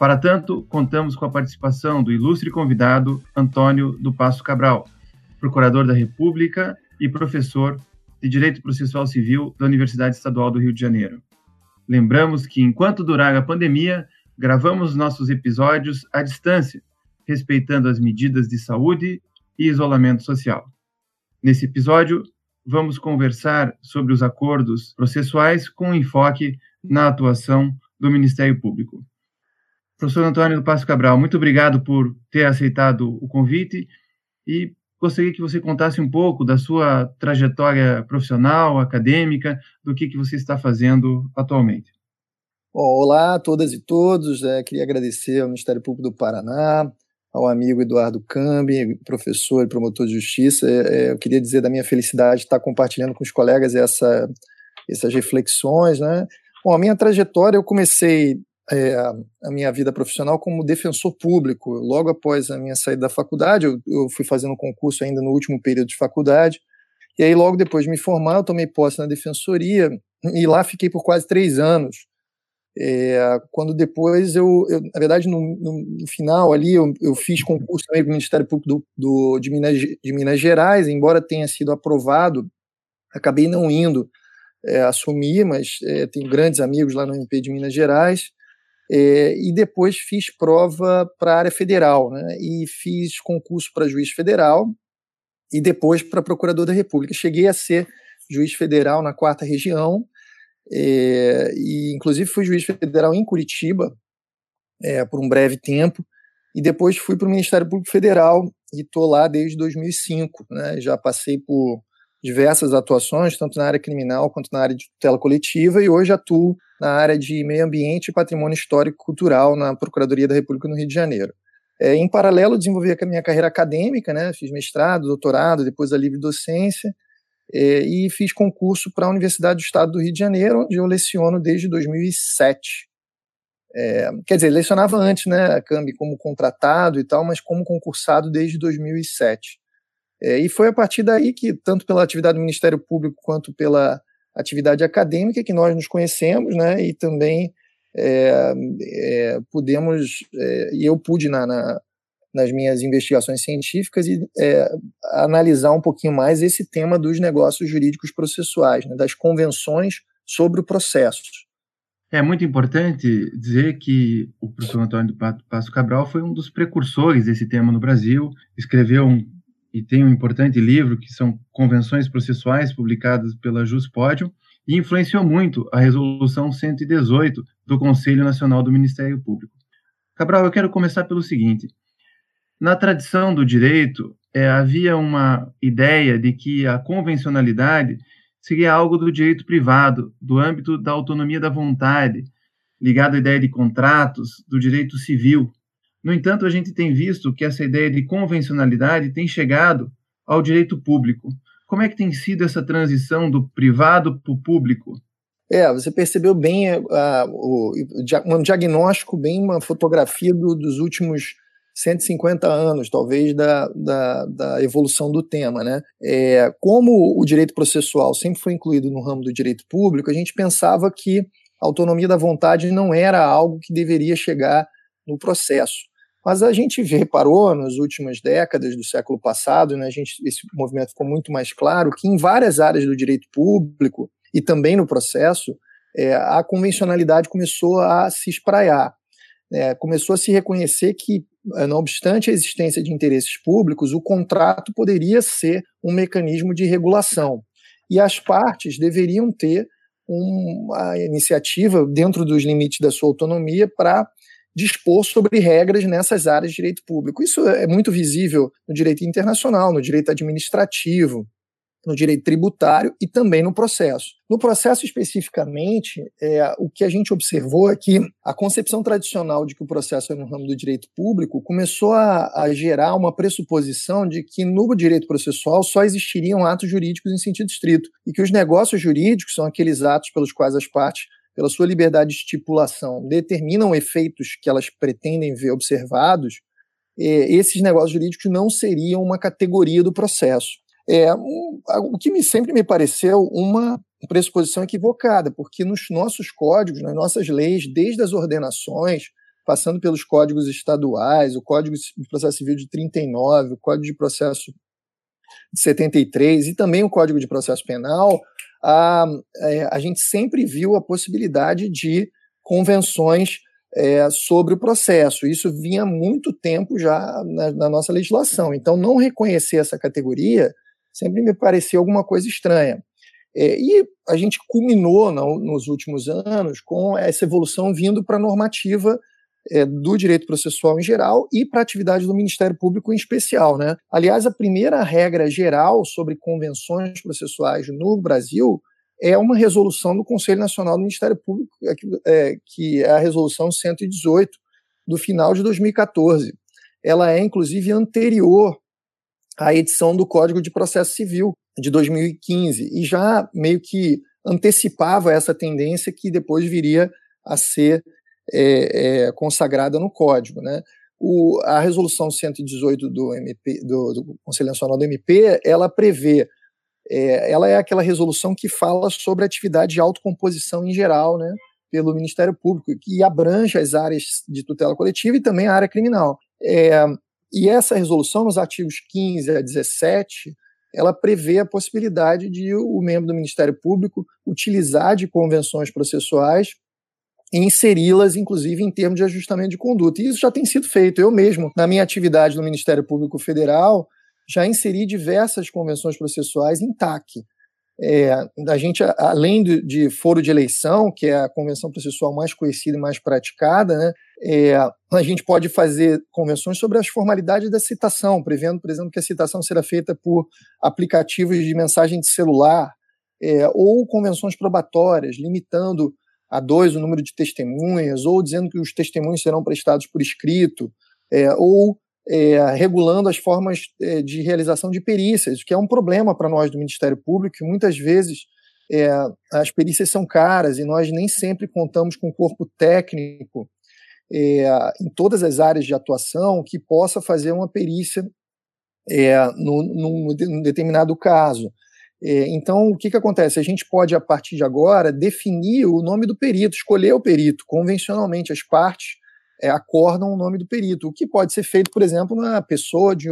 Para tanto, contamos com a participação do ilustre convidado Antônio do Passo Cabral, procurador da República e professor de Direito Processual Civil da Universidade Estadual do Rio de Janeiro. Lembramos que, enquanto durar a pandemia, gravamos nossos episódios à distância, respeitando as medidas de saúde e isolamento social. Nesse episódio, vamos conversar sobre os acordos processuais com enfoque na atuação do Ministério Público. Professor Antônio do Passo Cabral, muito obrigado por ter aceitado o convite e gostaria que você contasse um pouco da sua trajetória profissional, acadêmica, do que, que você está fazendo atualmente. Bom, olá a todas e todos. É, queria agradecer ao Ministério Público do Paraná, ao amigo Eduardo Cambi, professor e promotor de justiça. É, é, eu queria dizer da minha felicidade de estar compartilhando com os colegas essa, essas reflexões. Né? Bom, a minha trajetória, eu comecei é, a minha vida profissional como defensor público. Logo após a minha saída da faculdade, eu, eu, fui fazendo um concurso ainda no último período de faculdade, e aí logo depois de me formar, eu tomei posse na defensoria, e lá fiquei por quase três anos. É, quando depois eu, eu, na verdade, no, no final ali, eu, eu fiz concurso também para o Ministério Público do, do, de, Minas, de Minas Gerais, embora tenha sido aprovado, acabei não indo é, assumir, mas é, tenho grandes amigos lá no MP de Minas Gerais, é, e depois fiz prova para a área federal, né? E fiz concurso para juiz federal e depois para procurador da República. Cheguei a ser juiz federal na quarta região, é, e inclusive fui juiz federal em Curitiba é, por um breve tempo, e depois fui para o Ministério Público Federal e estou lá desde 2005. Né? Já passei por diversas atuações, tanto na área criminal quanto na área de tutela coletiva, e hoje atuo na área de meio ambiente e patrimônio histórico e cultural na Procuradoria da República no Rio de Janeiro. É, em paralelo, desenvolvi a minha carreira acadêmica, né, fiz mestrado, doutorado, depois a livre docência, é, e fiz concurso para a Universidade do Estado do Rio de Janeiro, onde eu leciono desde 2007. É, quer dizer, lecionava antes, né, a Cambi, como contratado e tal, mas como concursado desde 2007. É, e foi a partir daí que, tanto pela atividade do Ministério Público quanto pela atividade acadêmica, que nós nos conhecemos, né, e também é, é, pudemos, é, e eu pude na, na, nas minhas investigações científicas e é, analisar um pouquinho mais esse tema dos negócios jurídicos processuais, né, das convenções sobre o processo. É muito importante dizer que o professor Antônio do Passo Cabral foi um dos precursores desse tema no Brasil, escreveu um e tem um importante livro que são Convenções Processuais, publicadas pela Juspodium, e influenciou muito a Resolução 118 do Conselho Nacional do Ministério Público. Cabral, eu quero começar pelo seguinte. Na tradição do direito, é, havia uma ideia de que a convencionalidade seria algo do direito privado, do âmbito da autonomia da vontade, ligado à ideia de contratos, do direito civil. No entanto, a gente tem visto que essa ideia de convencionalidade tem chegado ao direito público. Como é que tem sido essa transição do privado para o público? É, você percebeu bem uh, o, um diagnóstico, bem uma fotografia do, dos últimos 150 anos, talvez, da, da, da evolução do tema. Né? É, como o direito processual sempre foi incluído no ramo do direito público, a gente pensava que a autonomia da vontade não era algo que deveria chegar no processo. Mas a gente reparou nas últimas décadas do século passado, né, a gente, esse movimento ficou muito mais claro, que em várias áreas do direito público e também no processo, é, a convencionalidade começou a se espraiar. É, começou a se reconhecer que, é, não obstante a existência de interesses públicos, o contrato poderia ser um mecanismo de regulação. E as partes deveriam ter uma iniciativa, dentro dos limites da sua autonomia, para dispor sobre regras nessas áreas de direito público. Isso é muito visível no direito internacional, no direito administrativo. no direito tributário e também no processo. No processo especificamente, é, o que a gente observou é que a concepção tradicional de que o processo é no ramo do direito público começou a, a gerar uma pressuposição de que no direito processual só existiriam atos jurídicos em sentido estrito e que os negócios jurídicos são aqueles atos pelos quais as partes pela sua liberdade de estipulação, determinam efeitos que elas pretendem ver observados, é, esses negócios jurídicos não seriam uma categoria do processo. É, um, o que me, sempre me pareceu uma pressuposição equivocada, porque nos nossos códigos, nas nossas leis, desde as ordenações, passando pelos códigos estaduais, o Código de Processo Civil de 39, o Código de Processo de 73 e também o Código de Processo Penal, a, é, a gente sempre viu a possibilidade de convenções é, sobre o processo. Isso vinha há muito tempo já na, na, nossa legislação. Então, não reconhecer essa categoria sempre me parecia alguma coisa estranha. É, e a gente culminou no, nos últimos anos com essa evolução vindo para a normativa é, do direito processual em geral e para a atividade do Ministério Público em especial. Né? Aliás, a primeira regra geral sobre convenções processuais no Brasil é uma resolução do Conselho Nacional do Ministério Público, é, que é a resolução 118 do final de 2014. Ela é, inclusive, anterior a edição do Código de Processo Civil de 2015 e já meio que antecipava essa tendência que depois viria a ser é, é, consagrada no Código, né? O, a resolução 118 do MP do, do, Conselho Nacional do MP, ela prevê, é, ela é aquela resolução que fala sobre atividade de autocomposição em geral, né? Pelo Ministério Público, que abrange as áreas de tutela coletiva e também a área criminal. É, e essa resolução, nos artigos 15 a 17, ela prevê a possibilidade de o membro do Ministério Público utilizar de convenções processuais inseri-las, inclusive, em termos de ajustamento de conduta. E isso já tem sido feito. Eu mesmo, na minha atividade no Ministério Público Federal, já inseri diversas convenções processuais em TAC. É, a gente, além de, de, foro de eleição, que é a convenção processual mais conhecida e mais praticada, né, é, a gente pode fazer convenções sobre as formalidades da citação, prevendo, por exemplo, que a citação será feita por aplicativos de mensagem de celular, é, ou convenções probatórias, limitando a dois o número de testemunhas, ou dizendo que os testemunhos serão prestados por escrito, é, ou é, regulando as formas é, de realização de perícias, que é um problema para nós do Ministério Público, que muitas vezes é, as perícias são caras e nós nem sempre contamos com corpo técnico é, em todas as áreas de atuação que possa fazer uma perícia é, num, num, determinado caso. É, então, o que, que acontece? A gente pode, a partir de agora, definir o nome do perito, escolher o perito. Convencionalmente, as partes é, acordam o nome do perito, o que pode ser feito, por exemplo, na pessoa de,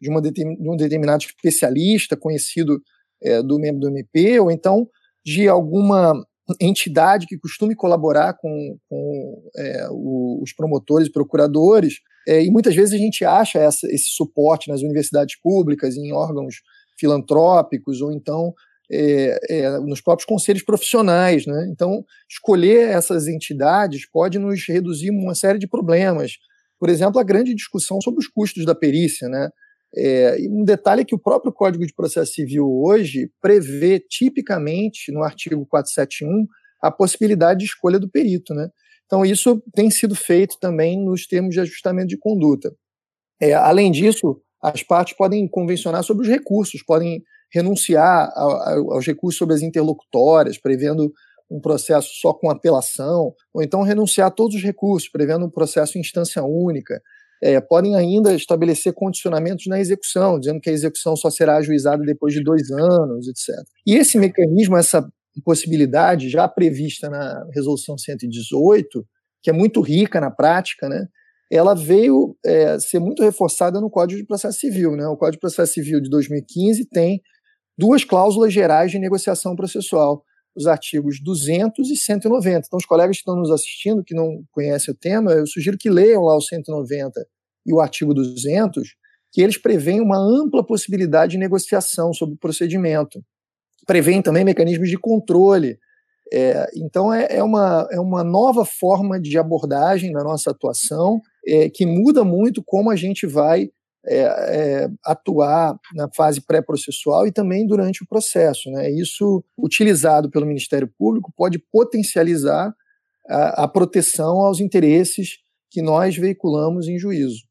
de, uma de um determinado especialista conhecido é, do membro do MP, ou então de alguma entidade que costume colaborar com, com é, o, os promotores e procuradores, é, e muitas vezes a gente acha essa, esse suporte nas universidades públicas, em órgãos filantrópicos, ou então é, é, nos próprios conselhos profissionais. Né? Então, escolher essas entidades pode nos reduzir uma série de problemas. Por exemplo, a grande discussão sobre os custos da perícia. Né? É, um detalhe é que o próprio Código de Processo Civil hoje prevê tipicamente, no artigo 471, a possibilidade de escolha do perito. Né? Então, isso tem sido feito também nos termos de ajustamento de conduta. É, além disso, as partes podem convencionar sobre os recursos, podem renunciar aos recursos sobre as interlocutórias, prevendo um processo só com apelação, ou então renunciar a todos os recursos, prevendo um processo em instância única. É, podem ainda estabelecer condicionamentos na execução, dizendo que a execução só será ajuizada depois de dois anos, etc. E esse mecanismo, essa possibilidade já prevista na Resolução 118, que é muito rica na prática, né, ela veio é, ser muito reforçada no Código de Processo Civil. Né? O Código de Processo Civil de 2015 tem duas cláusulas gerais de negociação processual, os artigos 200 e 190. Então, os colegas que estão nos assistindo, que não conhecem o tema, eu sugiro que leiam lá o 190 e o artigo 200, que eles prevêem uma ampla possibilidade de negociação sobre o procedimento. Prevêem também mecanismos de controle. É, então, é, é, uma, é uma nova forma de abordagem na nossa atuação, é, que muda muito como a gente vai é, é, atuar na fase pré-processual e também durante o processo. Né? Isso, utilizado pelo Ministério Público, pode potencializar a, a proteção aos interesses que nós veiculamos em juízo.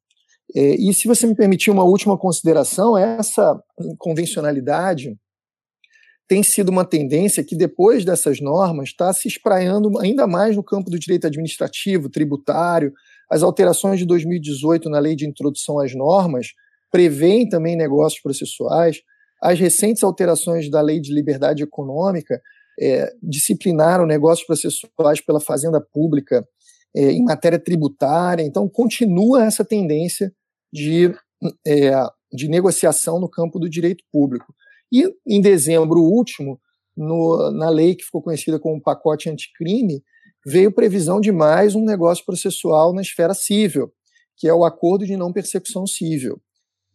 É, e se você me permitir uma última consideração, essa convencionalidade tem sido uma tendência que, depois dessas normas, está se espraiando ainda mais no campo do direito administrativo, tributário. As alterações de 2018 na lei de introdução às normas prevêem também negócios processuais. As recentes alterações da lei de liberdade econômica é, disciplinaram negócios processuais pela Fazenda Pública é, em matéria tributária. Então, continua essa tendência de, é, de negociação no campo do direito público. E em dezembro último, no, na lei que ficou conhecida como pacote anticrime, veio previsão de mais um negócio processual na esfera civil, que é o acordo de não persecução civil.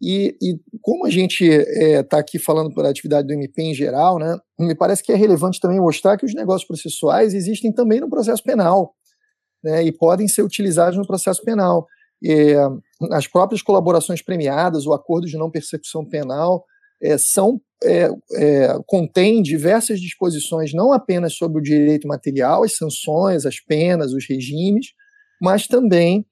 E, e como a gente está é, tá aqui falando por atividade do MP em geral, né, me parece que é relevante também mostrar que os negócios processuais existem também no processo penal né, e podem ser utilizados no processo penal. É, as próprias colaborações premiadas, o acordo de não persecução penal, é, são é, é, contém diversas disposições não apenas sobre o direito material, as sanções, as penas, os regimes, mas também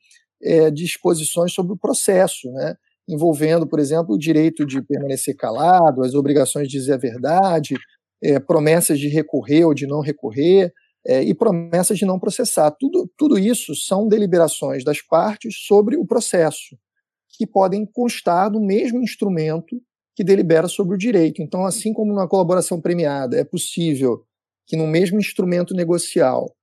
é, disposições sobre o processo, né, envolvendo, por exemplo, o direito de permanecer calado, as obrigações de dizer a verdade, é, promessas de recorrer ou de não recorrer, é, e promessas de não processar. Tudo, tudo isso são deliberações das partes sobre o processo, que podem constar do mesmo instrumento que delibera sobre o direito. Então, assim como na colaboração premiada é possível que no mesmo instrumento negocial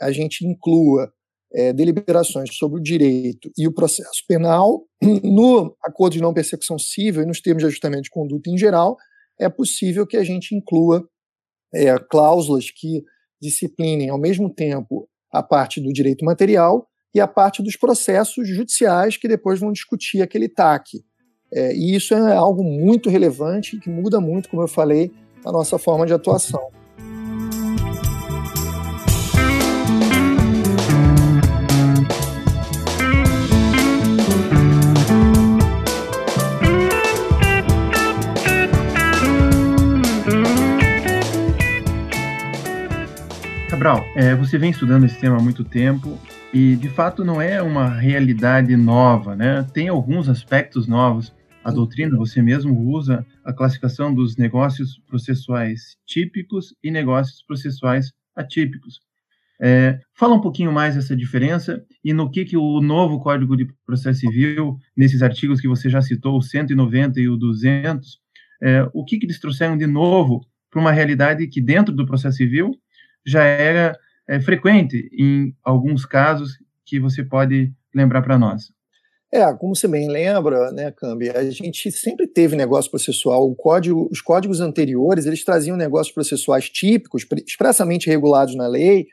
a gente inclua é, deliberações sobre o direito e o processo penal, no acordo de não persecução civil e nos termos de ajustamento de conduta em geral, é possível que a gente inclua é, cláusulas que disciplinem ao mesmo tempo a parte do direito material e a parte dos processos judiciais que depois vão discutir aquele TAC. É, e isso é algo muito relevante que muda muito, como eu falei, a nossa forma de atuação. Cabral, é, você vem estudando esse tema há muito tempo e, de fato, não é uma realidade nova, né? Tem alguns aspectos novos a doutrina, você mesmo usa a classificação dos negócios processuais típicos e negócios processuais atípicos. É, fala um pouquinho mais dessa diferença e no que, que o novo Código de Processo Civil, nesses artigos que você já citou, o 190 e o 200, é, o que, que eles trouxeram de novo para uma realidade que dentro do processo civil já era é, frequente em alguns casos que você pode lembrar para nós. É, como você bem lembra, né, Cambi, a gente sempre teve negócio processual. Código, os códigos anteriores, eles traziam negócios processuais típicos, expressamente regulados na lei,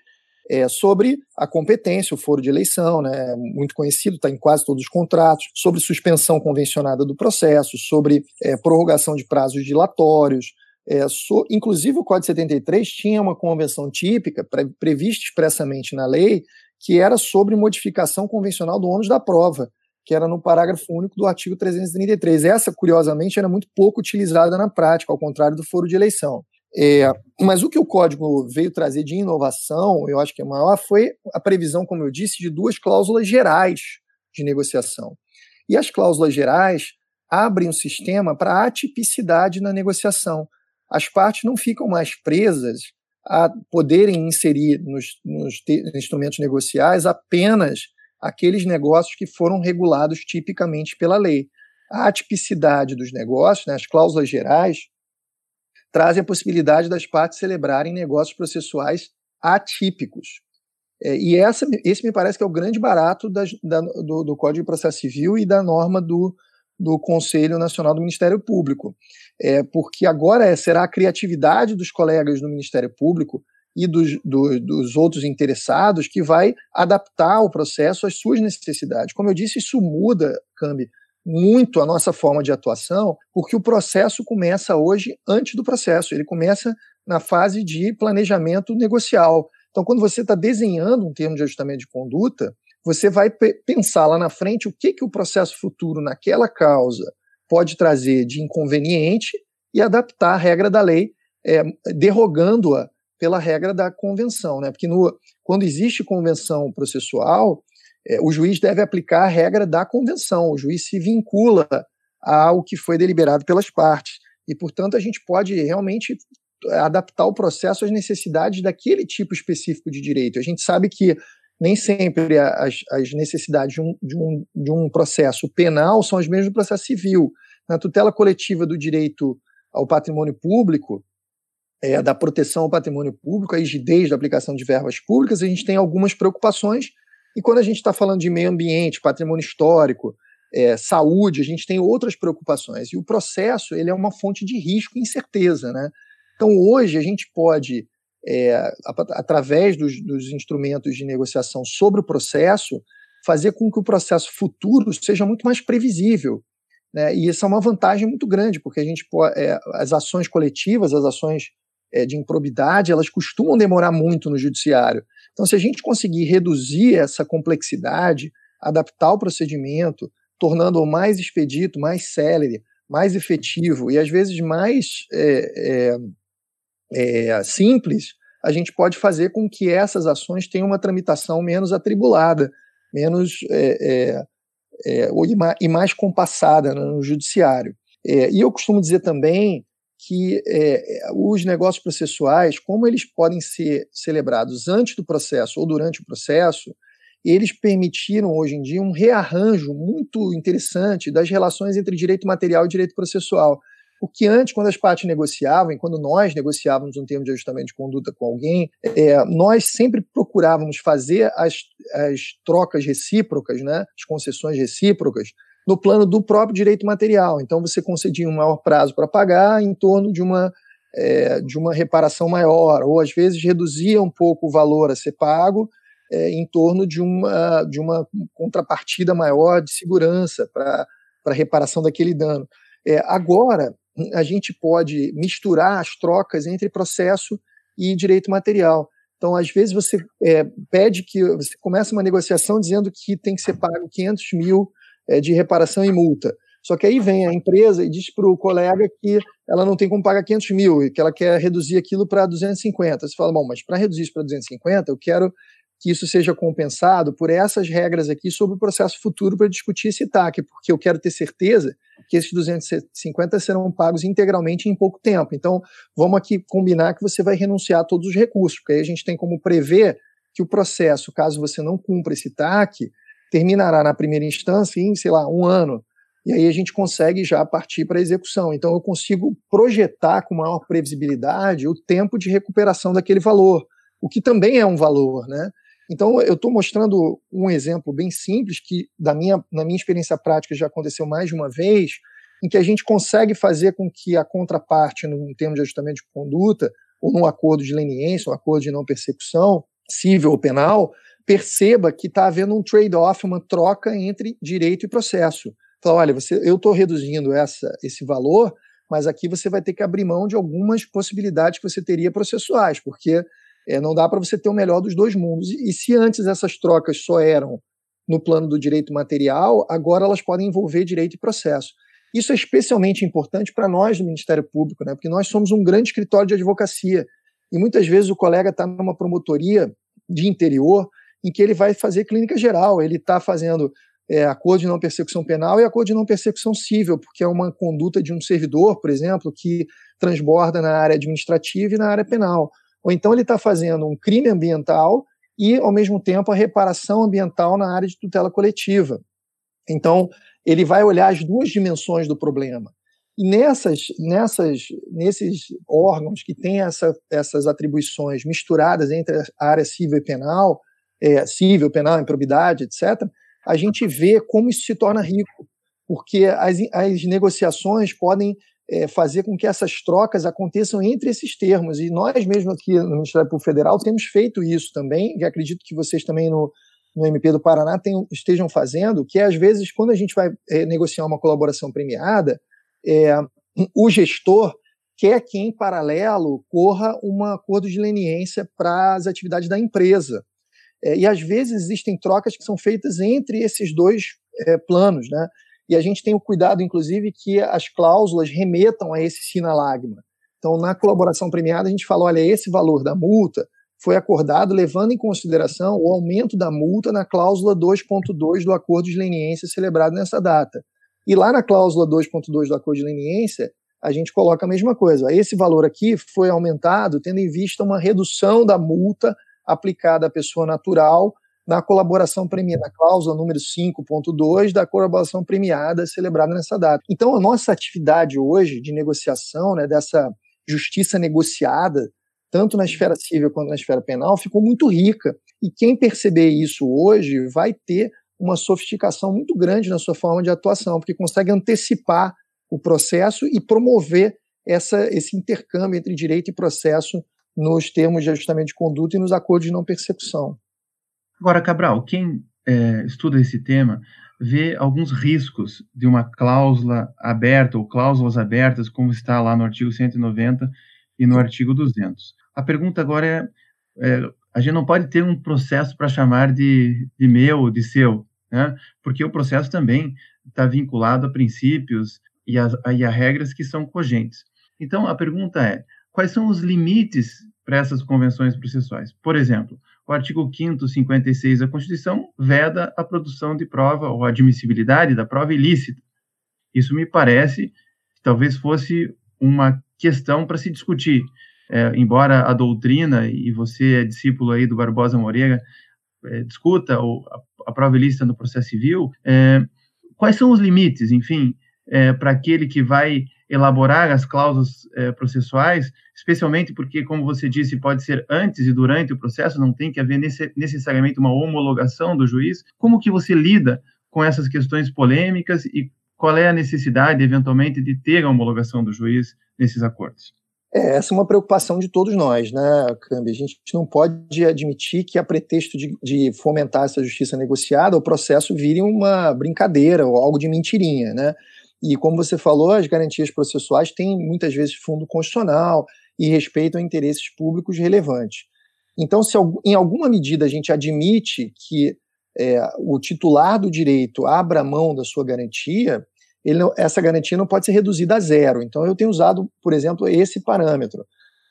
é, sobre a competência, o foro de eleição, né, muito conhecido, está em quase todos os contratos, sobre suspensão convencionada do processo, sobre é, prorrogação de prazos dilatórios. É, so, inclusive, o Código 73 tinha uma convenção típica, pre, prevista expressamente na lei, que era sobre modificação convencional do ônus da prova que era no parágrafo único do artigo 333. Essa, curiosamente, era muito pouco utilizada na prática, ao contrário do foro de eleição. É, mas o que o código veio trazer de inovação, eu acho que é maior, foi a previsão, como eu disse, de duas cláusulas gerais de negociação. E as cláusulas gerais abrem o sistema para atipicidade na negociação. As partes não ficam mais presas a poderem inserir nos, nos instrumentos negociais apenas aqueles negócios que foram regulados tipicamente pela lei. A atipicidade dos negócios, né, as cláusulas gerais, trazem a possibilidade das partes celebrarem negócios processuais atípicos. É, e essa, esse me parece que é o grande barato da, do, do, Código de Processo Civil e da norma do, do Conselho Nacional do Ministério Público. É, porque agora é, será a criatividade dos colegas do Ministério Público e dos, do, dos outros interessados que vai adaptar o processo às suas necessidades. Como eu disse, isso muda, Cambi, muito a nossa forma de atuação, porque o processo começa hoje antes do processo, ele começa na fase de planejamento negocial. Então, quando você está desenhando um termo de ajustamento de conduta, você vai pensar lá na frente o que, que o processo futuro naquela causa pode trazer de inconveniente e adaptar a regra da lei, é, derrogando-a pela regra da convenção. Né? Porque no, quando existe convenção processual, é, o juiz deve aplicar a regra da convenção, o juiz se vincula ao que foi deliberado pelas partes. E, portanto, a gente pode realmente adaptar o processo às necessidades daquele tipo específico de direito. A gente sabe que nem sempre as, as necessidades de um, de, um, de um processo penal são as mesmas do processo civil. Na tutela coletiva do direito ao patrimônio público, é, da proteção ao patrimônio público, a rigidez da aplicação de verbas públicas, a gente tem algumas preocupações. E quando a gente está falando de meio ambiente, patrimônio histórico, é, saúde, a gente tem outras preocupações. E o processo ele é uma fonte de risco e incerteza. Né? Então, hoje, a gente pode, é, através dos, dos instrumentos de negociação sobre o processo, fazer com que o processo futuro seja muito mais previsível. Né? E isso é uma vantagem muito grande, porque a gente é, as ações coletivas, as ações é, de improbidade, elas costumam demorar muito no judiciário. Então, se a gente conseguir reduzir essa complexidade, adaptar o procedimento, tornando-o mais expedito, mais célere, mais efetivo e às vezes mais é, é, é, simples, a gente pode fazer com que essas ações tenham uma tramitação menos atribulada, menos é, é, e mais compassada no judiciário. e eu costumo dizer também que os negócios processuais, como eles podem ser celebrados antes do processo ou durante o processo, eles permitiram hoje em dia um rearranjo muito interessante das relações entre direito material e direito processual. Porque antes, quando as partes negociavam, e quando nós negociávamos um termo de ajustamento de conduta com alguém, é, nós sempre procurávamos fazer as, as trocas recíprocas, né, as concessões recíprocas, no plano do próprio direito material. Então, você concedia um maior prazo para pagar em torno de uma, é, de uma reparação maior, ou às vezes reduzia um pouco o valor a ser pago é, em torno de uma, de uma contrapartida maior de segurança para a reparação daquele dano. É, agora, a gente pode misturar as trocas entre processo e direito material. Então, às vezes, você é, pede que você começa uma negociação dizendo que tem que ser pago 500 mil é, de reparação e multa. Só que aí vem a empresa e diz para o colega que ela não tem como pagar 500 mil e que ela quer reduzir aquilo para 250. Você fala, bom, mas para reduzir isso para 250, eu quero que isso seja compensado por essas regras aqui sobre o processo futuro para discutir esse TAC, porque eu quero ter certeza que esses 250 serão pagos integralmente em pouco tempo. Então, vamos aqui combinar que você vai renunciar a todos os recursos, porque aí a gente tem como prever que o processo, caso você não cumpra esse TAC, terminará na primeira instância em, sei lá, um ano. E aí a gente consegue já partir para a execução. Então, eu consigo projetar com maior previsibilidade o tempo de recuperação daquele valor, o que também é um valor, né? Então, eu estou mostrando um exemplo bem simples que, da minha, na minha experiência prática, já aconteceu mais de uma vez, em que a gente consegue fazer com que a contraparte, num termo de ajustamento de conduta, ou num acordo de leniência, um acordo de não persecução, civil ou penal, perceba que está havendo um trade-off, uma troca entre direito e processo. Fala, olha, você, eu estou reduzindo essa, esse valor, mas aqui você vai ter que abrir mão de algumas possibilidades que você teria processuais, porque é, não dá para você ter o melhor dos dois mundos. E, e se antes essas trocas só eram no plano do direito material, agora elas podem envolver direito e processo. Isso é especialmente importante para nós do Ministério Público, né? porque nós somos um grande escritório de advocacia. E muitas vezes o colega está numa promotoria de interior em que ele vai fazer clínica geral, ele está fazendo é, acordo de não persecução penal e acordo de não persecução civil, porque é uma conduta de um servidor, por exemplo, que transborda na área administrativa e na área penal. Ou então ele está fazendo um crime ambiental e, ao mesmo tempo, a reparação ambiental na área de tutela coletiva. Então, ele vai olhar as duas dimensões do problema. E nessas, nessas, nesses órgãos que têm essa, essas atribuições misturadas entre a área civil e penal, é, civil, penal, improbidade, etc., a gente vê como isso se torna rico, porque as, as negociações podem é, fazer com que essas trocas aconteçam entre esses termos. E nós mesmo aqui no Ministério Público Federal temos feito isso também, e acredito que vocês também no, no MP do Paraná estejam fazendo, que é, às vezes, quando a gente vai é, negociar uma colaboração premiada, é, o gestor quer que, em paralelo, corra um acordo de leniência para as atividades da empresa. É, e às vezes existem trocas que são feitas entre esses dois é, planos, né? E a gente tem o cuidado, inclusive, que as cláusulas remetam a esse sinalagma. Então, na colaboração premiada, a gente fala: olha, esse valor da multa foi acordado levando em consideração o aumento da multa na cláusula 2.2 do acordo de leniência celebrado nessa data. E lá na cláusula 2.2 do acordo de leniência, a gente coloca a mesma coisa. Esse valor aqui foi aumentado tendo em vista uma redução da multa aplicada à pessoa natural na colaboração premiada, na cláusula número 5.2 da colaboração premiada celebrada nessa data. Então, a nossa atividade hoje de negociação, né, dessa justiça negociada, tanto na esfera civil quanto na esfera penal, ficou muito rica. E quem perceber isso hoje vai ter uma sofisticação muito grande na sua forma de atuação, porque consegue antecipar o processo e promover essa, esse intercâmbio entre direito e processo nos termos de ajustamento de conduta e nos acordos de não persecução. Agora, Cabral, quem é, estuda esse tema vê alguns riscos de uma cláusula aberta ou cláusulas abertas, como está lá no artigo 190 e no artigo 200. A pergunta agora é, é a gente não pode ter um processo para chamar de, de meu, de seu, né? porque o processo também está vinculado a princípios e a, e a regras que são cogentes. Então, a pergunta é, quais são os limites para essas convenções processuais? Por exemplo, o artigo 5º, 56 da Constituição veda a produção de prova ou admissibilidade da prova ilícita. Isso me parece talvez fosse uma questão para se discutir. É, embora a doutrina, e você é discípulo aí do Barbosa Moreira, é, discuta ou a, a, prova ilícita no processo civil, é, quais são os limites, enfim, é, para aquele que vai elaborar as cláusulas é, processuais, especialmente porque, como você disse, pode ser antes e durante o processo, não tem que haver necessariamente uma homologação do juiz. Como que você lida com essas questões polêmicas e qual é a necessidade, eventualmente, de ter a homologação do juiz nesses acordos? É, essa é uma preocupação de todos nós, né, Cambi? A gente não pode admitir que, a pretexto de, de, fomentar essa justiça negociada, o processo vire uma brincadeira ou algo de mentirinha, né? E como você falou, as garantias processuais têm muitas vezes fundo constitucional e respeitam interesses públicos relevantes. Então, se em alguma medida a gente admite que é, o titular do direito abra mão da sua garantia, não, essa garantia não pode ser reduzida a zero. Então, eu tenho usado, por exemplo, esse parâmetro.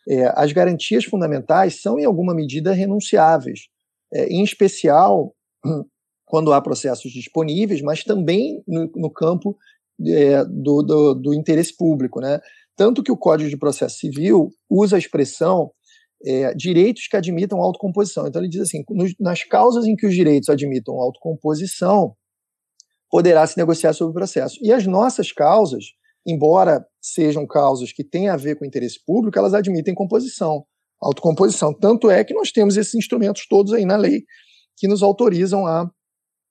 É, as garantias fundamentais são, em alguma medida, renunciáveis, é, em especial quando há processos disponíveis, mas também no, no campo é, do, do, do, interesse público. Né? Tanto que o Código de Processo Civil usa a expressão é, direitos que admitam autocomposição. Então, ele diz assim: nas causas em que os direitos admitam autocomposição, poderá se negociar sobre o processo. E as nossas causas, embora sejam causas que têm a ver com o interesse público, elas admitem composição, autocomposição. Tanto é que nós temos esses instrumentos todos aí na lei que nos autorizam a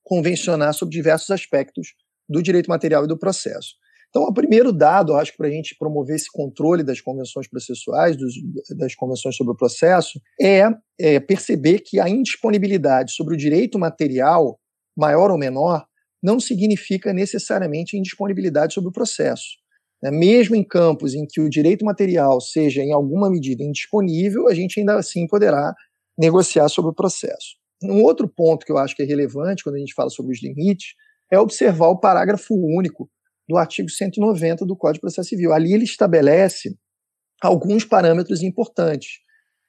convencionar sobre diversos aspectos do direito material e do processo. Então, o primeiro dado, acho que para a gente promover esse controle das convenções processuais, dos, das convenções sobre o processo, é, é perceber que a indisponibilidade sobre o direito material, maior ou menor, não significa necessariamente indisponibilidade sobre o processo. Né? Mesmo em campos em que o direito material seja, em alguma medida, indisponível, a gente ainda assim poderá negociar sobre o processo. Um outro ponto que eu acho que é relevante quando a gente fala sobre os limites é observar o parágrafo único do artigo 190 do Código de Processo Civil. Ali ele estabelece alguns parâmetros importantes,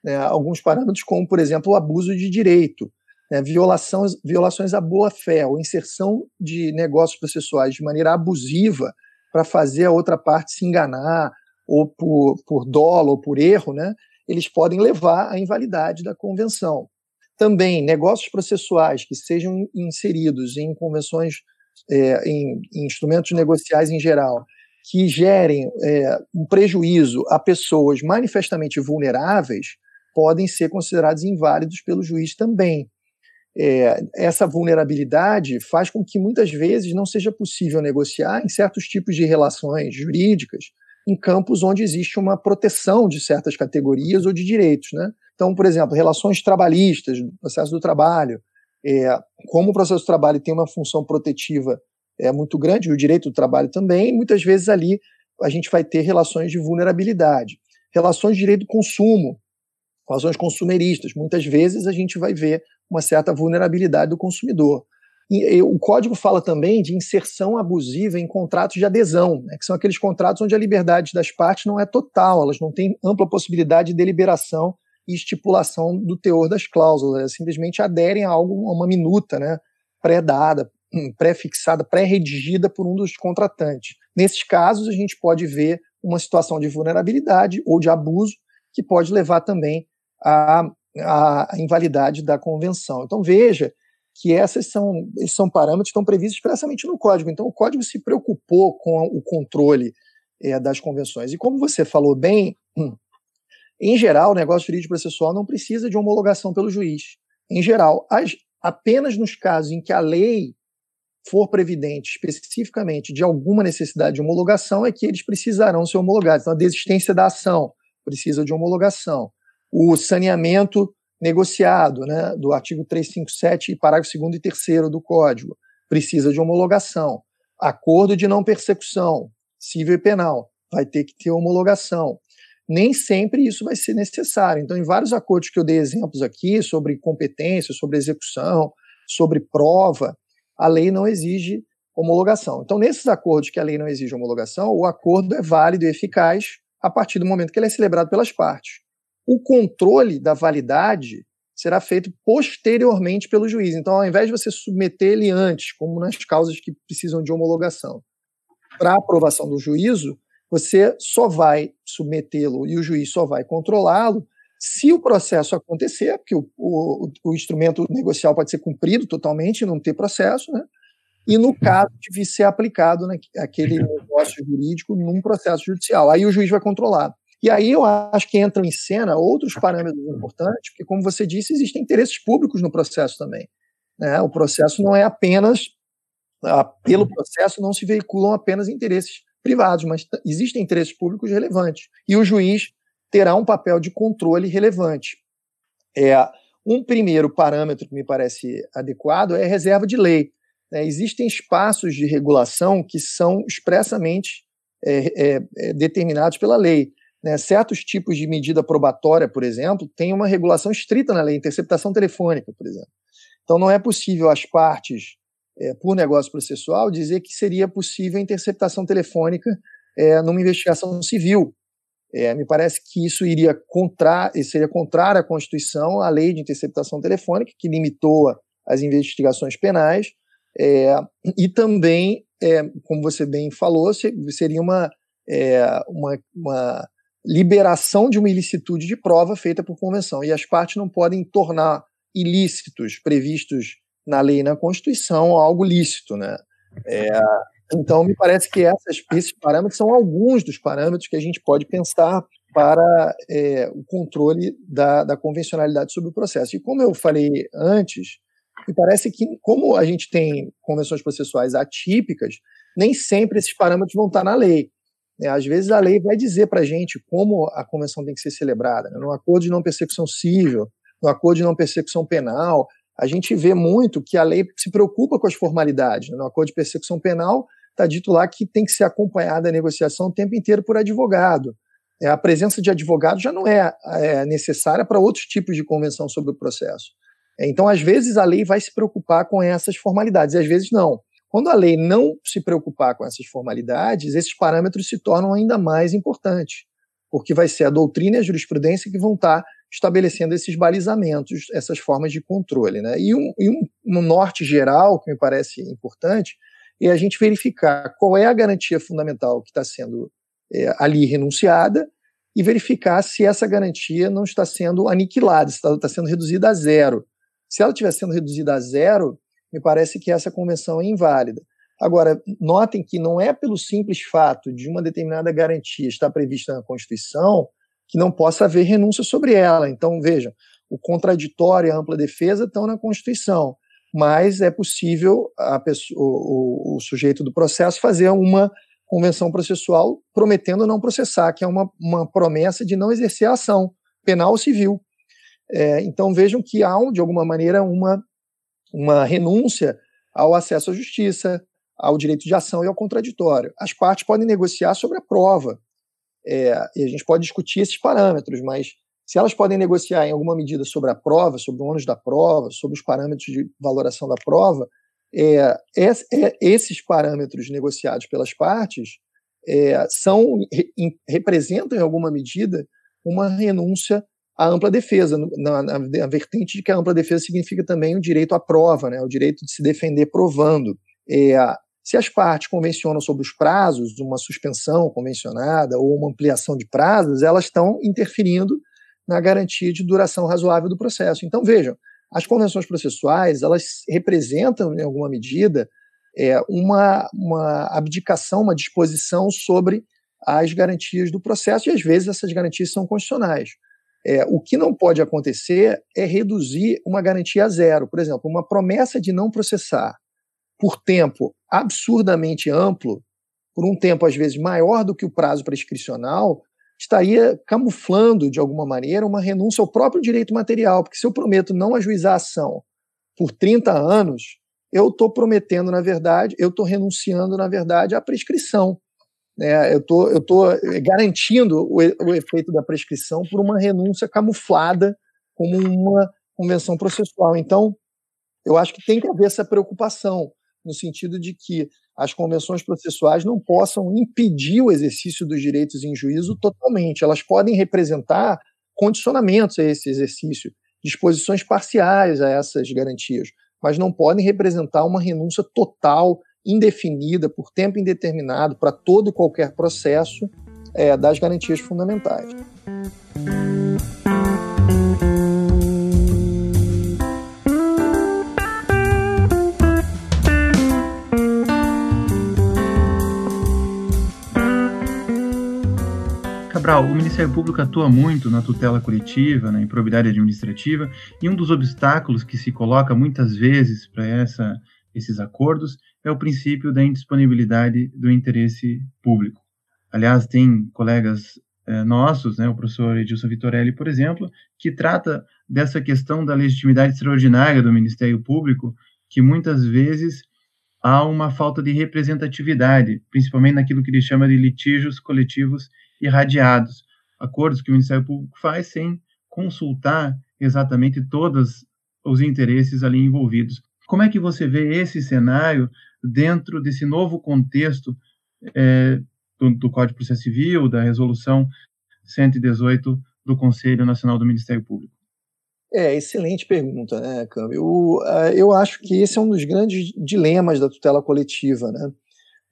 né? alguns parâmetros como, por exemplo, o abuso de direito, né? violações, à boa-fé, ou inserção de negócios processuais de maneira abusiva para fazer a outra parte se enganar, ou por, por dolo ou por erro, né? eles podem levar à invalidade da convenção. Também, negócios processuais que sejam inseridos em convenções, é, em, em, instrumentos negociais em geral, que gerem é, um prejuízo a pessoas manifestamente vulneráveis, podem ser considerados inválidos pelo juiz também. É, essa vulnerabilidade faz com que muitas vezes não seja possível negociar em certos tipos de relações jurídicas em campos onde existe uma proteção de certas categorias ou de direitos, né? Então, por exemplo, relações trabalhistas, processo do trabalho, é, como o processo do trabalho tem uma função protetiva é, muito grande, e o direito do trabalho também, muitas vezes ali a gente vai ter relações de vulnerabilidade. Relações de direito do consumo, relações consumeristas, muitas vezes a gente vai ver uma certa vulnerabilidade do consumidor. E, e, o código fala também de inserção abusiva em contratos de adesão, né, que são aqueles contratos onde a liberdade das partes não é total, elas não têm ampla possibilidade de deliberação e estipulação do teor das cláusulas, elas simplesmente aderem a algo, a uma minuta né, pré-dada, hum, pré-fixada, pré-redigida por um dos contratantes. Nesses casos, a gente pode ver uma situação de vulnerabilidade ou de abuso que pode levar também à, à invalidade da convenção. Então, veja que essas são, esses são parâmetros que estão previstos expressamente no código. Então, o código se preocupou com o controle é, das convenções. E como você falou bem, em geral, o negócio jurídico processual não precisa de homologação pelo juiz. Em geral, as, apenas nos casos em que a lei for previdente especificamente de alguma necessidade de homologação, é que eles precisarão ser homologados. Então, a desistência da ação precisa de homologação. O saneamento negociado, né, do artigo 357, parágrafo 2 e 3 do Código, precisa de homologação. Acordo de não persecução, civil e penal, vai ter que ter homologação. Nem sempre isso vai ser necessário. Então, em vários acordos que eu dei exemplos aqui sobre competência, sobre execução, sobre prova, a lei não exige homologação. Então, nesses acordos que a lei não exige homologação, o acordo é válido e eficaz a partir do momento que ele é celebrado pelas partes. O controle da validade será feito posteriormente pelo juiz. Então, ao invés de você submeter ele antes, como nas causas que precisam de homologação, para aprovação do juízo, você só vai submetê-lo e o juiz só vai controlá-lo se o processo acontecer, porque o, o, o, instrumento negocial pode ser cumprido totalmente e não ter processo, né? e no caso de ser aplicado naquele negócio jurídico num processo judicial. Aí o juiz vai controlar. E aí eu acho que entram em cena outros parâmetros importantes, porque, como você disse, existem interesses públicos no processo também. Né? O processo não é apenas. Ah, pelo processo não se veiculam apenas interesses privados, mas existem interesses públicos relevantes. E o juiz terá um papel de controle relevante. É, um primeiro parâmetro que me parece adequado é a reserva de lei. É, existem espaços de regulação que são expressamente é, é, é, determinados pela lei. Né? Certos tipos de medida probatória, por exemplo, têm uma regulação estrita na lei, interceptação telefônica, por exemplo. Então, não é possível as partes, é, por negócio processual, dizer que seria possível a interceptação telefônica é, numa investigação civil. me parece que isso iria contra, seria contrário à Constituição, à lei de interceptação telefônica, que limitou as investigações penais, é, e também, é, como você bem falou, seria uma, é, uma, uma, liberação de uma ilicitude de prova feita por convenção. E as partes não podem tornar ilícitos previstos na lei e na Constituição algo lícito. Né? É, então, me parece que esses parâmetros são alguns dos parâmetros que a gente pode pensar para é, o controle da, da convencionalidade sobre o processo. E como eu falei antes, me parece que, como a gente tem convenções processuais atípicas, nem sempre esses parâmetros vão estar na lei. Né? Às vezes a lei vai dizer para a gente como a convenção tem que ser celebrada. Né? No acordo de não persecução civil, no acordo de não persecução penal, a gente vê muito que a lei se preocupa com as formalidades. Né? No acordo de persecução penal, está dito lá que tem que ser acompanhada a negociação o tempo inteiro por advogado. É, a presença de advogado já não é, é necessária para outros tipos de convenção sobre o processo. Então, às vezes, a lei vai se preocupar com essas formalidades, e às vezes não. Quando a lei não se preocupar com essas formalidades, esses parâmetros se tornam ainda mais importantes, porque vai ser a doutrina e a jurisprudência que vão estar estabelecendo esses balizamentos, essas formas de controle. Né? E, um, e um, um norte geral, que me parece importante, é a gente verificar qual é a garantia fundamental que está sendo é, ali renunciada e verificar se essa garantia não está sendo aniquilada, se está, está sendo reduzida a zero. Se ela estiver sendo reduzida a zero, me parece que essa convenção é inválida. Agora, notem que não é pelo simples fato de uma determinada garantia estar prevista na Constituição que não possa haver renúncia sobre ela. Então, vejam, o contraditório e a ampla defesa estão na Constituição, mas é possível pessoa, o, o, sujeito do processo fazer uma convenção processual prometendo não processar, que é uma, uma promessa de não exercer a ação penal ou civil. É, então vejam que há, de alguma maneira, uma, uma renúncia ao acesso à justiça, ao direito de ação e ao contraditório. As partes podem negociar sobre a prova, é, e a gente pode discutir esses parâmetros, mas se elas podem negociar em alguma medida sobre a prova, sobre o ônus da prova, sobre os parâmetros de valoração da prova, é, é, é esses parâmetros negociados pelas partes é, são representam em alguma medida uma renúncia à ampla defesa, na, na, na, vertente de que a ampla defesa significa também o direito à prova, né, o direito de se defender provando. É, se as partes convencionam sobre os prazos, uma suspensão convencionada ou uma ampliação de prazos, elas estão interferindo na garantia de duração razoável do processo. Então, vejam, as convenções processuais, elas representam, em alguma medida, é, uma, uma abdicação, uma disposição sobre as garantias do processo, e às vezes essas garantias são constitucionais. É, o que não pode acontecer é reduzir uma garantia a zero. Por exemplo, uma promessa de não processar por tempo absurdamente amplo, por um tempo às vezes maior do que o prazo prescricional, estaria camuflando de alguma maneira uma renúncia ao próprio direito material, porque se eu prometo não ajuizar a ação por 30 anos, eu estou prometendo, na verdade, eu estou renunciando, na verdade, à prescrição. Né? Eu tô, estou garantindo o, o efeito da prescrição por uma renúncia camuflada como uma convenção processual. Então, eu acho que tem que haver essa preocupação no sentido de que as convenções processuais não possam impedir o exercício dos direitos em juízo totalmente. Elas podem representar condicionamentos a esse exercício, disposições parciais a essas garantias, mas não podem representar uma renúncia total, indefinida, por tempo indeterminado, para todo e qualquer processo é, das garantias fundamentais. Cabral, o Ministério Público atua muito na tutela coletiva, na improbidade administrativa, e um dos obstáculos que se coloca muitas vezes para esses acordos é o princípio da indisponibilidade do interesse público. Aliás, tem colegas eh, nossos, né, o professor Edilson Vitorelli, por exemplo, que trata dessa questão da legitimidade extraordinária do Ministério Público, que muitas vezes há uma falta de representatividade, principalmente naquilo que ele chama de litígios coletivos irradiados, acordos que o Ministério Público faz sem consultar exatamente todos os interesses ali envolvidos. Como é que você vê esse cenário dentro desse novo contexto é, do, do, Código de Processo Civil, da Resolução 118 do Conselho Nacional do Ministério Público? É, excelente pergunta, né, Câmbio? Eu, eu acho que esse é um dos grandes dilemas da tutela coletiva, né?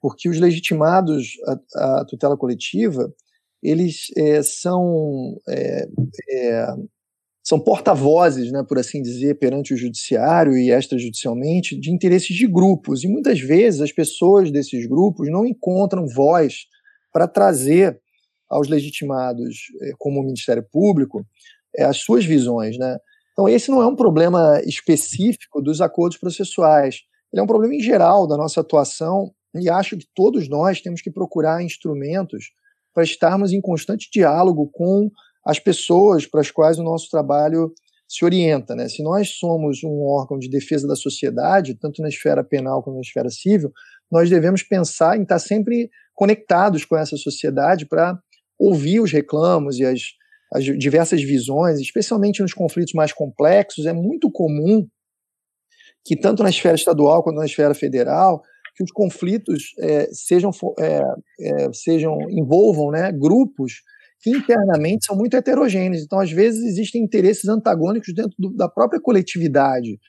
Porque os legitimados à, à tutela coletiva, eles é, são, é, é, são porta-vozes, né, por assim dizer, perante o judiciário e extrajudicialmente, de interesses de grupos. E muitas vezes as pessoas desses grupos não encontram voz para trazer aos legitimados, como o Ministério Público, as suas visões. Né? Então, esse não é um problema específico dos acordos processuais, ele é um problema em geral da nossa atuação e acho que todos nós temos que procurar instrumentos para estarmos em constante diálogo com as pessoas para as quais o nosso trabalho se orienta. Né? Se nós somos um órgão de defesa da sociedade, tanto na esfera penal como na esfera civil, nós devemos pensar em estar sempre conectados com essa sociedade para ouvir os reclamos e as, as diversas visões, especialmente nos conflitos mais complexos. É muito comum que, tanto na esfera estadual quanto na esfera federal, que os conflitos é, sejam, é, é, sejam envolvam né, grupos que internamente são muito heterogêneos. Então, às vezes, existem interesses antagônicos dentro do, da própria coletividade.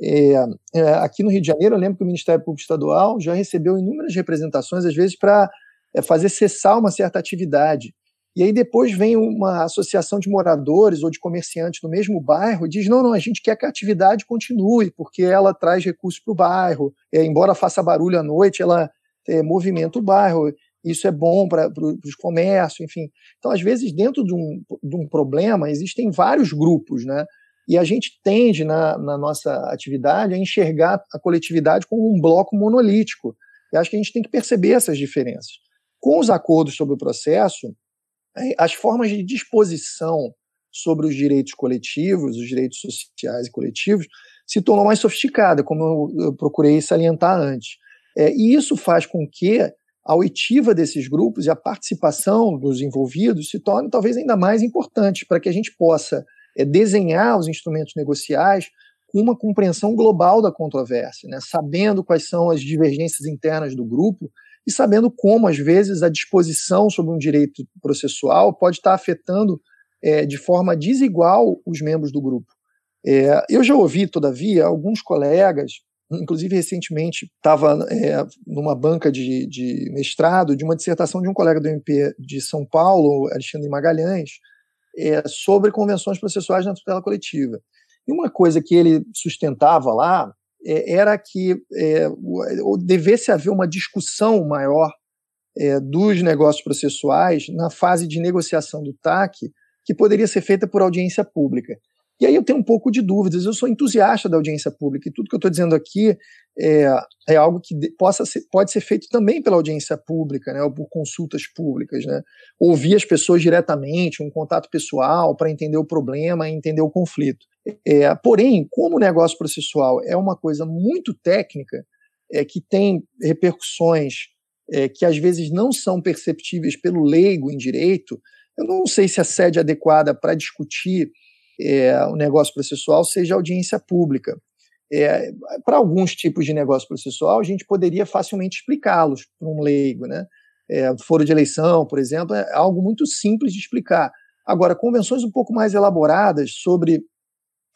É, é, aqui no Rio de Janeiro, eu lembro que o Ministério Público Estadual já recebeu inúmeras representações, às vezes, para é, fazer cessar uma certa atividade. E aí depois vem uma associação de moradores ou de comerciantes no mesmo bairro e diz: não, não, a gente quer que a atividade continue, porque ela traz recursos para o bairro. É, embora faça barulho à noite, ela é, movimenta o bairro. Isso é bom para os comércios, enfim. Então, às vezes, dentro de um, de um problema, existem vários grupos, né? E a gente tende, na, na nossa atividade, a enxergar a coletividade como um bloco monolítico. E acho que a gente tem que perceber essas diferenças. Com os acordos sobre o processo, as formas de disposição sobre os direitos coletivos, os direitos sociais e coletivos, se tornou mais sofisticada, como eu, eu procurei salientar antes. É, e isso faz com que a oitiva desses grupos e a participação dos envolvidos se torne talvez ainda mais importante para que a gente possa é, desenhar os instrumentos negociais com uma compreensão global da controvérsia, né? sabendo quais são as divergências internas do grupo e sabendo como, às vezes, a disposição sobre um direito processual pode estar afetando é, de forma desigual os membros do grupo. É, eu já ouvi, todavia, alguns colegas inclusive recentemente estava é, numa banca de, de, mestrado de uma dissertação de um colega do MP de São Paulo, Alexandre Magalhães, é, sobre convenções processuais na tutela coletiva. E uma coisa que ele sustentava lá era que é, devesse haver uma discussão maior é, dos negócios processuais na fase de negociação do TAC, que poderia ser feita por audiência pública. E aí eu tenho um pouco de dúvidas. Eu sou entusiasta da audiência pública e tudo que eu estou dizendo aqui é, é algo que possa ser, pode ser feito também pela audiência pública, né, ou por consultas públicas, né, ouvir as pessoas diretamente, um contato pessoal para entender o problema, entender o conflito. É, porém, como o negócio processual é uma coisa muito técnica, é, que tem repercussões é, que às vezes não são perceptíveis pelo leigo em direito, eu não sei se a sede adequada para discutir é, o negócio processual seja audiência pública. É, para alguns tipos de negócio processual, a gente poderia facilmente explicá-los para um leigo. Né? É, foro de eleição, por exemplo, é algo muito simples de explicar. Agora, convenções um pouco mais elaboradas sobre,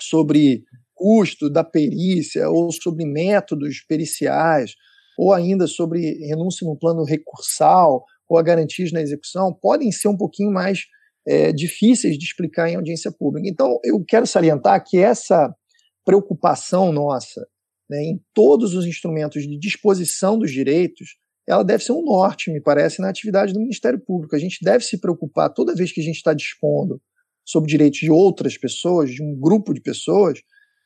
sobre custo da perícia, ou sobre métodos periciais, ou ainda sobre renúncia no plano recursal, ou a garantias na execução, podem ser um pouquinho mais é, difíceis de explicar em audiência pública. Então, eu quero salientar que essa preocupação nossa né, em todos os instrumentos de disposição dos direitos, ela deve ser um norte, me parece, na atividade do Ministério Público. A gente deve se preocupar toda vez que a gente está dispondo sobre direitos de outras pessoas, de um grupo de pessoas,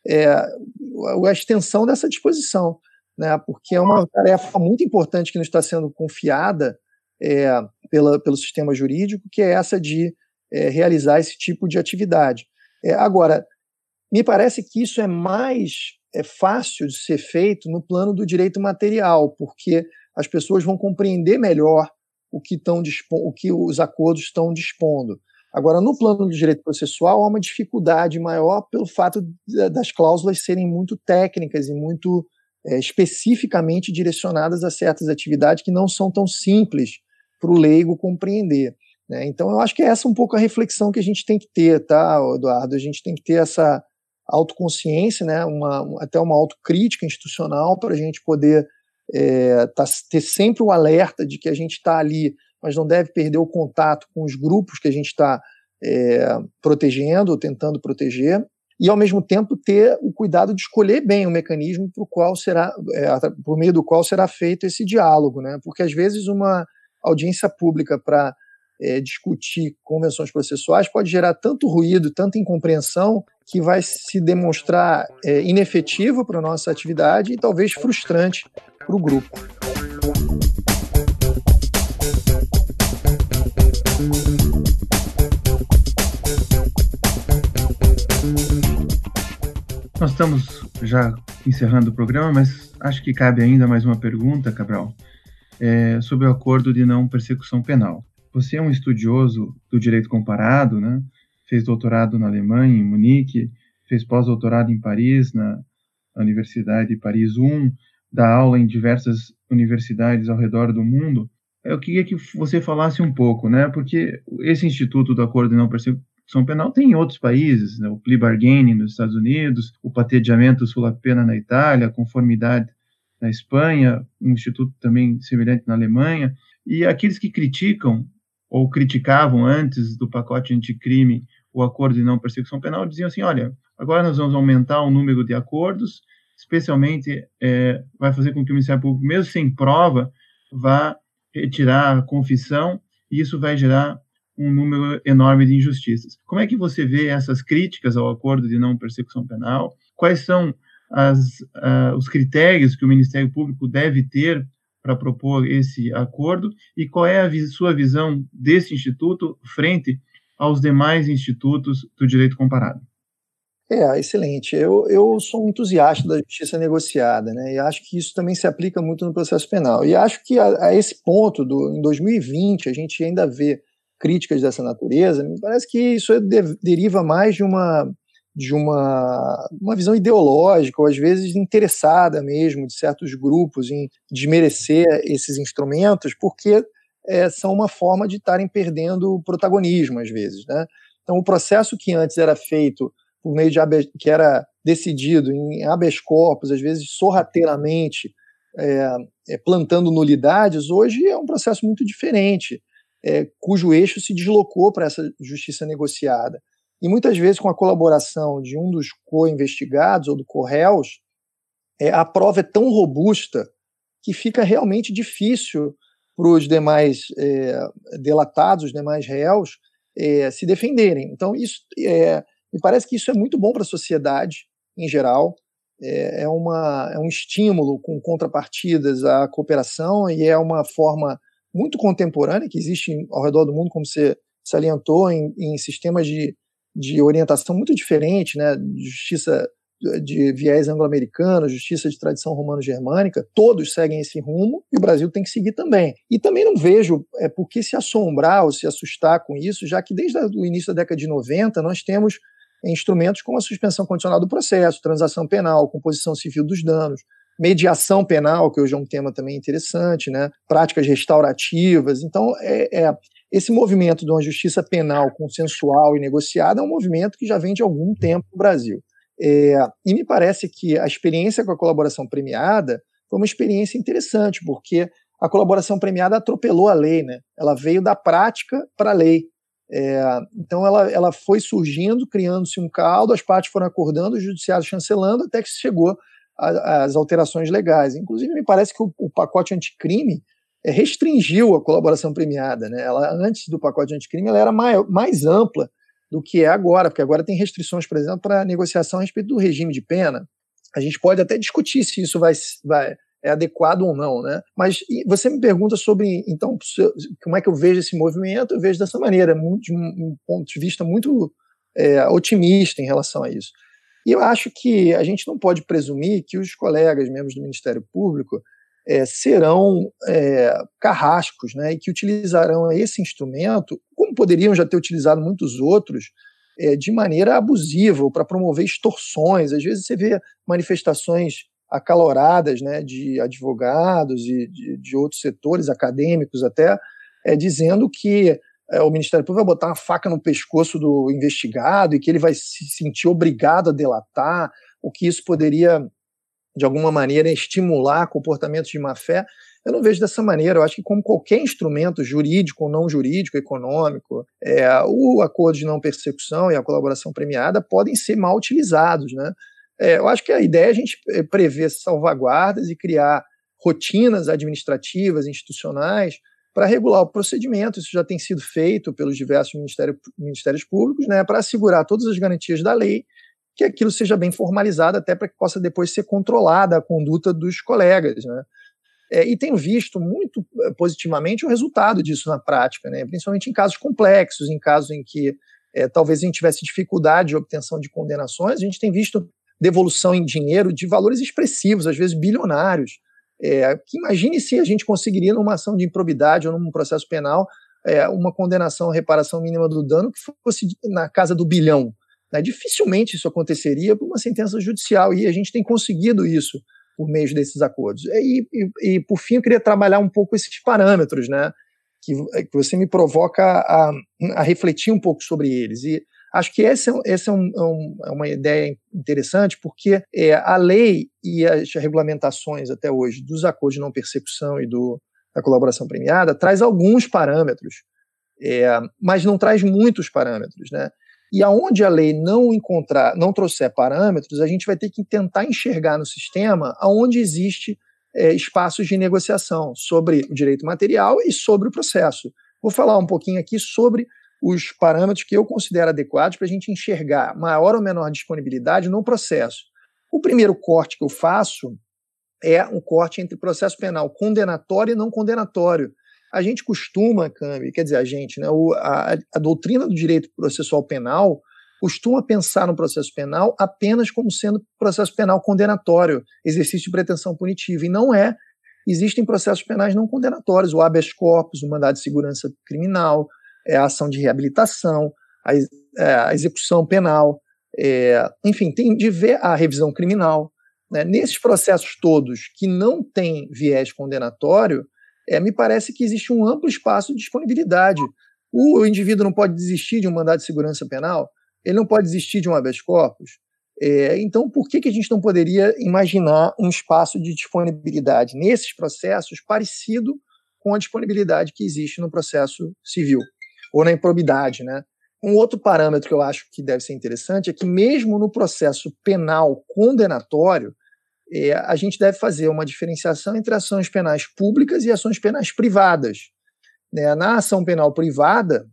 é, a extensão dessa disposição, né, porque é uma tarefa muito importante que nos está sendo confiada é, pela, pelo sistema jurídico, que é essa de é, realizar esse tipo de atividade. É, agora, me parece que isso é mais é fácil de ser feito no plano do direito material, porque as pessoas vão compreender melhor o que, estão o que os acordos estão dispondo. Agora, no plano do direito processual, há uma dificuldade maior pelo fato das cláusulas serem muito técnicas e muito é, especificamente direcionadas a certas atividades que não são tão simples para o leigo compreender. Né? Então, eu acho que é essa um pouco a reflexão que a gente tem que ter, tá, Eduardo? A gente tem que ter essa autoconsciência, né? uma, até uma autocrítica institucional para a gente poder é, tá, ter sempre o alerta de que a gente está ali, mas não deve perder o contato com os grupos que a gente está é, protegendo ou tentando proteger, e ao mesmo tempo ter o cuidado de escolher bem o mecanismo por qual será, é, por meio do qual será feito esse diálogo, né? Porque às vezes uma audiência pública para é, discutir convenções processuais pode gerar tanto ruído, tanta incompreensão, que vai se demonstrar é, inefetivo para a nossa atividade e talvez frustrante para o grupo. Nós estamos já encerrando o programa, mas acho que cabe ainda mais uma pergunta, Cabral, é, sobre o acordo de não persecução penal. Você é um estudioso do direito comparado, né? Fez doutorado na Alemanha, em Munique, fez pós-doutorado em Paris, na Universidade de Paris I, dá aula em diversas universidades ao redor do mundo. Eu queria que você falasse um pouco, né? Porque esse Instituto do Acordo de Não Persecução Penal tem em outros países, né? o plea bargaining nos Estados Unidos, o pateadiamento sul-pena na Itália, a conformidade na Espanha, um instituto também semelhante na Alemanha. E aqueles que criticam ou criticavam antes do pacote anticrime o acordo de não persecução penal, diziam assim, olha, agora nós vamos aumentar o número de acordos, especialmente é, vai fazer com que o Ministério Público, mesmo sem prova, vá retirar a confissão, e isso vai gerar um número enorme de injustiças. Como é que você vê essas críticas ao acordo de não persecução penal? Quais são as, uh, os critérios que o Ministério Público deve ter para propor esse acordo e qual é a sua visão desse instituto frente aos demais institutos do direito comparado? É, excelente. Eu, eu sou um entusiasta da justiça negociada, né? E acho que isso também se aplica muito no processo penal. E acho que a, a esse ponto, do, em 2020, a gente ainda vê críticas dessa natureza. Me parece que isso de, deriva mais de uma de uma, uma visão ideológica, ou às vezes interessada mesmo, de certos grupos em desmerecer esses instrumentos, porque é, são uma forma de estarem perdendo protagonismo, às vezes. Né? Então, o processo que antes era feito por meio de que era decidido em habeas corpus, às vezes sorrateiramente, é, é, plantando nulidades, hoje é um processo muito diferente, é, cujo eixo se deslocou para essa justiça negociada. E muitas vezes, com a colaboração de um dos co-investigados ou do co-réus, é, a prova é tão robusta que fica realmente difícil para os demais é, delatados, os demais réus, é, se defenderem. Então, isso é, me parece que isso é muito bom para a sociedade em geral, é, é, uma, é um estímulo com contrapartidas à cooperação e é uma forma muito contemporânea que existe ao redor do mundo, como você salientou, em, em sistemas de, de orientação muito diferentes, né, justiça de viés anglo-americano, justiça de tradição romano-germânica, todos seguem esse rumo e o Brasil tem que seguir também. E também não vejo é, por que se assombrar ou se assustar com isso, já que desde o início da década de 90 nós temos instrumentos como a suspensão condicional do processo, transação penal, composição civil dos danos, mediação penal, que hoje é um tema também interessante, né? práticas restaurativas. Então, é, é, esse movimento de uma justiça penal consensual e negociada é um movimento que já vem de algum tempo no Brasil. É, e me parece que a experiência com a colaboração premiada foi uma experiência interessante, porque a colaboração premiada atropelou a lei, né? ela veio da prática para a lei. É, então ela, ela foi surgindo, criando-se um caldo, as partes foram acordando, o judiciário chancelando, até que chegou às alterações legais. Inclusive, me parece que o, o pacote anticrime restringiu a colaboração premiada. Né? Ela, antes do pacote anticrime, ela era mais, mais ampla do que é agora, porque agora tem restrições, por exemplo, para negociação a respeito do regime de pena. A gente pode até discutir se isso vai, vai é adequado ou não, né? Mas você me pergunta sobre, então, como é que eu vejo esse movimento? Eu vejo dessa maneira, de um ponto de vista muito é, otimista em relação a isso. E eu acho que a gente não pode presumir que os colegas membros do Ministério Público é, serão é, carrascos, né? E que utilizarão esse instrumento, como poderiam já ter utilizado muitos outros, é, de maneira abusiva, para promover extorsões. Às vezes você vê manifestações acaloradas né, de advogados e de, de outros setores acadêmicos até, é, dizendo que é, o Ministério Público vai botar uma faca no pescoço do investigado e que ele vai se sentir obrigado a delatar, o que isso poderia, de alguma maneira, estimular comportamentos de má-fé. Eu não vejo dessa maneira. Eu acho que, como qualquer instrumento jurídico não jurídico, econômico, é, o acordo de não persecução e a colaboração premiada podem ser mal utilizados. Né? É, eu acho que a ideia é a gente é, prever salvaguardas e criar rotinas administrativas, institucionais, para regular o procedimento. Isso já tem sido feito pelos diversos ministérios, ministérios públicos, né, para assegurar todas as garantias da lei, que aquilo seja bem formalizado, até para que possa depois ser controlada a conduta dos colegas. Né. É, e tenho visto muito é, positivamente o resultado disso na prática, né, principalmente em casos complexos, em casos em que é, talvez a gente tivesse dificuldade de obtenção de condenações, a gente tem visto devolução em dinheiro de valores expressivos, às vezes bilionários. É, que imagine se a gente conseguiria, numa ação de improbidade ou num processo penal, é, uma condenação reparação mínima do dano que fosse na casa do bilhão. Né? Dificilmente isso aconteceria por uma sentença judicial, e a gente tem conseguido isso por meio desses acordos. E, e, e por fim, eu queria trabalhar um pouco esses parâmetros, né? Que, que você me provoca a, a refletir um pouco sobre eles. E Acho que essa, essa é, um, é, um, é, uma ideia interessante, porque é, a lei e as regulamentações até hoje dos acordos de não persecução e do, da colaboração premiada traz alguns parâmetros, é, mas não traz muitos parâmetros, né? E aonde a lei não encontrar, não trouxer parâmetros, a gente vai ter que tentar enxergar no sistema aonde existe é, espaços de negociação sobre o direito material e sobre o processo. Vou falar um pouquinho aqui sobre os parâmetros que eu considero adequados para a gente enxergar maior ou menor disponibilidade no processo. O primeiro corte que eu faço é um corte entre processo penal condenatório e não condenatório. A gente costuma, Cambi, quer dizer, a gente, né, o, a, a doutrina do direito processual penal costuma pensar no processo penal apenas como sendo processo penal condenatório, exercício de pretensão punitiva, e não é. Existem processos penais não condenatórios, o habeas corpus, o mandado de segurança criminal, é, a ação de reabilitação, a, é, a execução penal, é, enfim, tem de ver a revisão criminal. Né? Nesses processos todos que não têm viés condenatório, é, me parece que existe um amplo espaço de disponibilidade. O indivíduo não pode desistir de um mandado de segurança penal, ele não pode desistir de um habeas corpus. É, então, por que, que a gente não poderia imaginar um espaço de disponibilidade nesses processos parecido com a disponibilidade que existe no processo civil, ou na improbidade, né? Um outro parâmetro que eu acho que deve ser interessante é que, mesmo no processo penal condenatório, a gente deve fazer uma diferenciação entre ações penais públicas e ações penais privadas. Né? Na ação penal privada,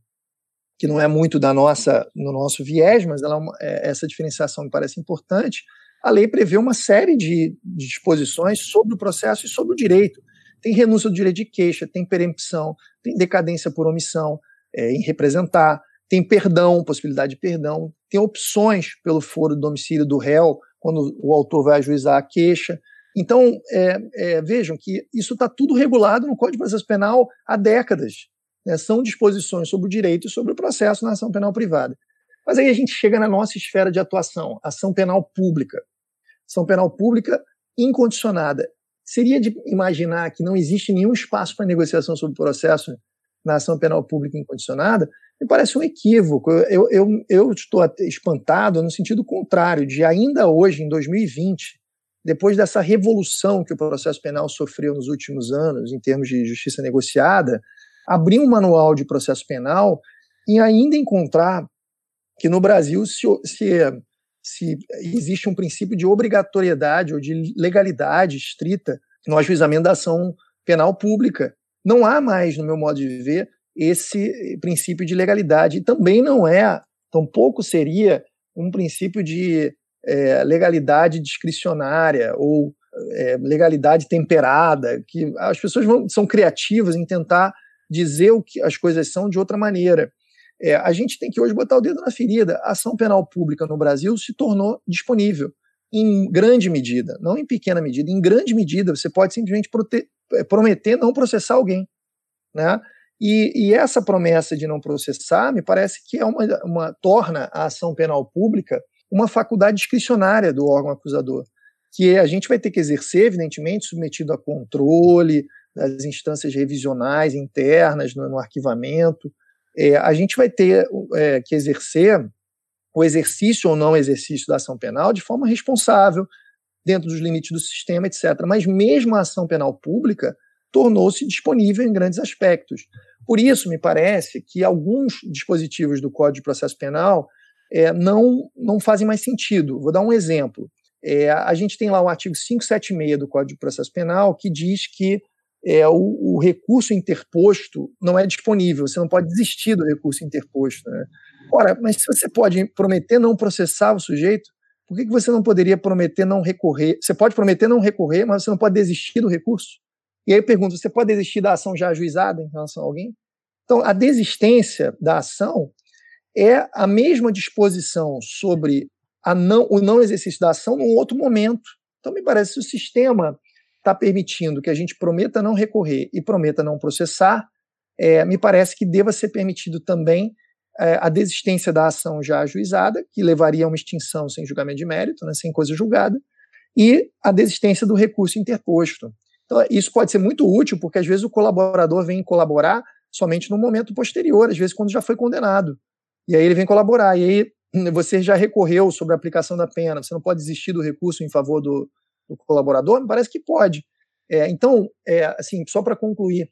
que não é muito da nossa no nosso viés, mas ela, é, é, essa diferenciação me parece importante. A lei prevê uma série de, de disposições sobre o processo e sobre o direito. Tem renúncia do direito de queixa, tem perempção, tem decadência por omissão é, em representar, tem perdão, possibilidade de perdão, tem opções pelo foro do domicílio do réu, quando o autor vai ajuizar a queixa. Então, é, é, vejam que isso está tudo regulado no Código de Processo Penal há décadas. Né? São disposições sobre o direito e sobre o processo na ação penal privada. Mas aí a gente chega na nossa esfera de atuação, ação penal pública. Ação penal pública incondicionada. Seria de imaginar que não existe nenhum espaço para negociação sobre o processo na ação penal pública incondicionada, me parece um equívoco. Eu, eu, eu estou espantado no sentido contrário, de ainda hoje, em 2020, depois dessa revolução que o processo penal sofreu nos últimos anos, em termos de justiça negociada, abrir um manual de processo penal e ainda encontrar que no Brasil se, se, se existe um princípio de obrigatoriedade ou de legalidade estrita no ajuizamento da ação penal pública. Não há mais, no meu modo de ver, esse princípio de legalidade. E também não é, tampouco seria um princípio de é, legalidade discricionária ou é, legalidade temperada, que as pessoas vão, são criativas em tentar dizer o que as coisas são de outra maneira. É, a gente tem que hoje botar o dedo na ferida. A ação penal pública no Brasil se tornou disponível em grande medida, não em pequena medida, em grande medida. Você pode simplesmente é, prometer não processar alguém, né? E, e, essa promessa de não processar me parece que é uma, uma torna a ação penal pública uma faculdade discricionária do órgão acusador, que a gente vai ter que exercer, evidentemente, submetido a controle, das instâncias revisionais internas, no, no arquivamento. É, a gente vai ter é, que exercer o exercício ou não exercício da ação penal de forma responsável, dentro dos limites do sistema, etc. Mas mesmo a ação penal pública tornou-se disponível em grandes aspectos. Por isso, me parece que alguns dispositivos do Código de Processo Penal é, não, não fazem mais sentido. Vou dar um exemplo. É, a gente tem lá o artigo 576 do Código de Processo Penal que diz que é, o, o, recurso interposto não é disponível, você não pode desistir do recurso interposto. Né? Ora, mas se você pode prometer não processar o sujeito, por que, que você não poderia prometer não recorrer? Você pode prometer não recorrer, mas você não pode desistir do recurso? E aí eu pergunto: você pode desistir da ação já ajuizada em relação a alguém? Então, a desistência da ação é a mesma disposição sobre a não, o não exercício da ação num outro momento. Então, me parece que o sistema está permitindo que a gente prometa não recorrer e prometa não processar, é, me parece que deva ser permitido também a desistência da ação já ajuizada, que levaria a uma extinção sem julgamento de mérito, né, sem coisa julgada, e a desistência do recurso interposto. Então, isso pode ser muito útil, porque às vezes o colaborador vem colaborar somente no momento posterior, às vezes quando já foi condenado. E aí ele vem colaborar, e aí você já recorreu sobre a aplicação da pena, você não pode desistir do recurso em favor do, do colaborador? Me parece que pode. É, então, é, assim, só para concluir,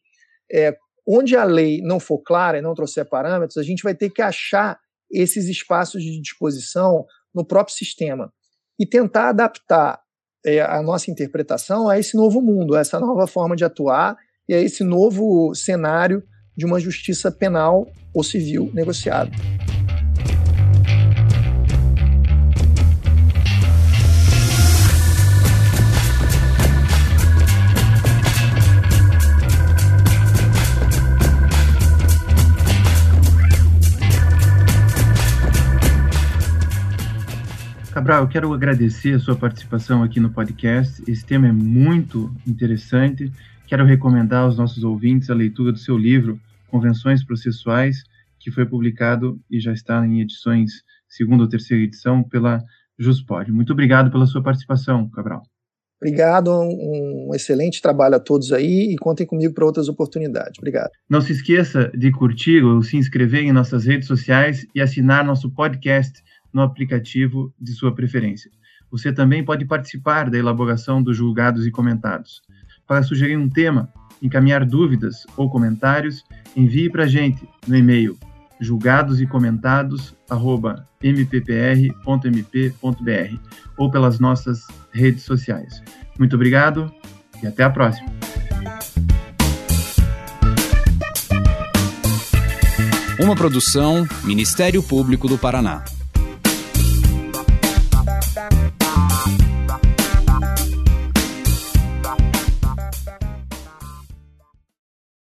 é, onde a lei não for clara e não trouxer parâmetros, a gente vai ter que achar esses espaços de disposição no próprio sistema e tentar adaptar é, a nossa interpretação a esse novo mundo, a essa nova forma de atuar e a esse novo cenário de uma justiça penal ou civil negociada. Cabral, eu quero agradecer a sua participação aqui no podcast. Esse tema é muito interessante. Quero recomendar aos nossos ouvintes a leitura do seu livro Convenções Processuais, que foi publicado e já está em edições segunda ou terceira edição pela Juspod. Muito obrigado pela sua participação, Cabral. Obrigado, um, um excelente trabalho a todos aí e contem comigo para outras oportunidades. Obrigado. Não se esqueça de curtir ou se inscrever em nossas redes sociais e assinar nosso podcast no aplicativo de sua preferência. Você também pode participar da elaboração dos julgados e comentados. Para sugerir um tema, encaminhar dúvidas ou comentários, envie para a gente no e-mail julgados e ou pelas nossas redes sociais. Muito obrigado e até a próxima. Uma produção Ministério Público do Paraná.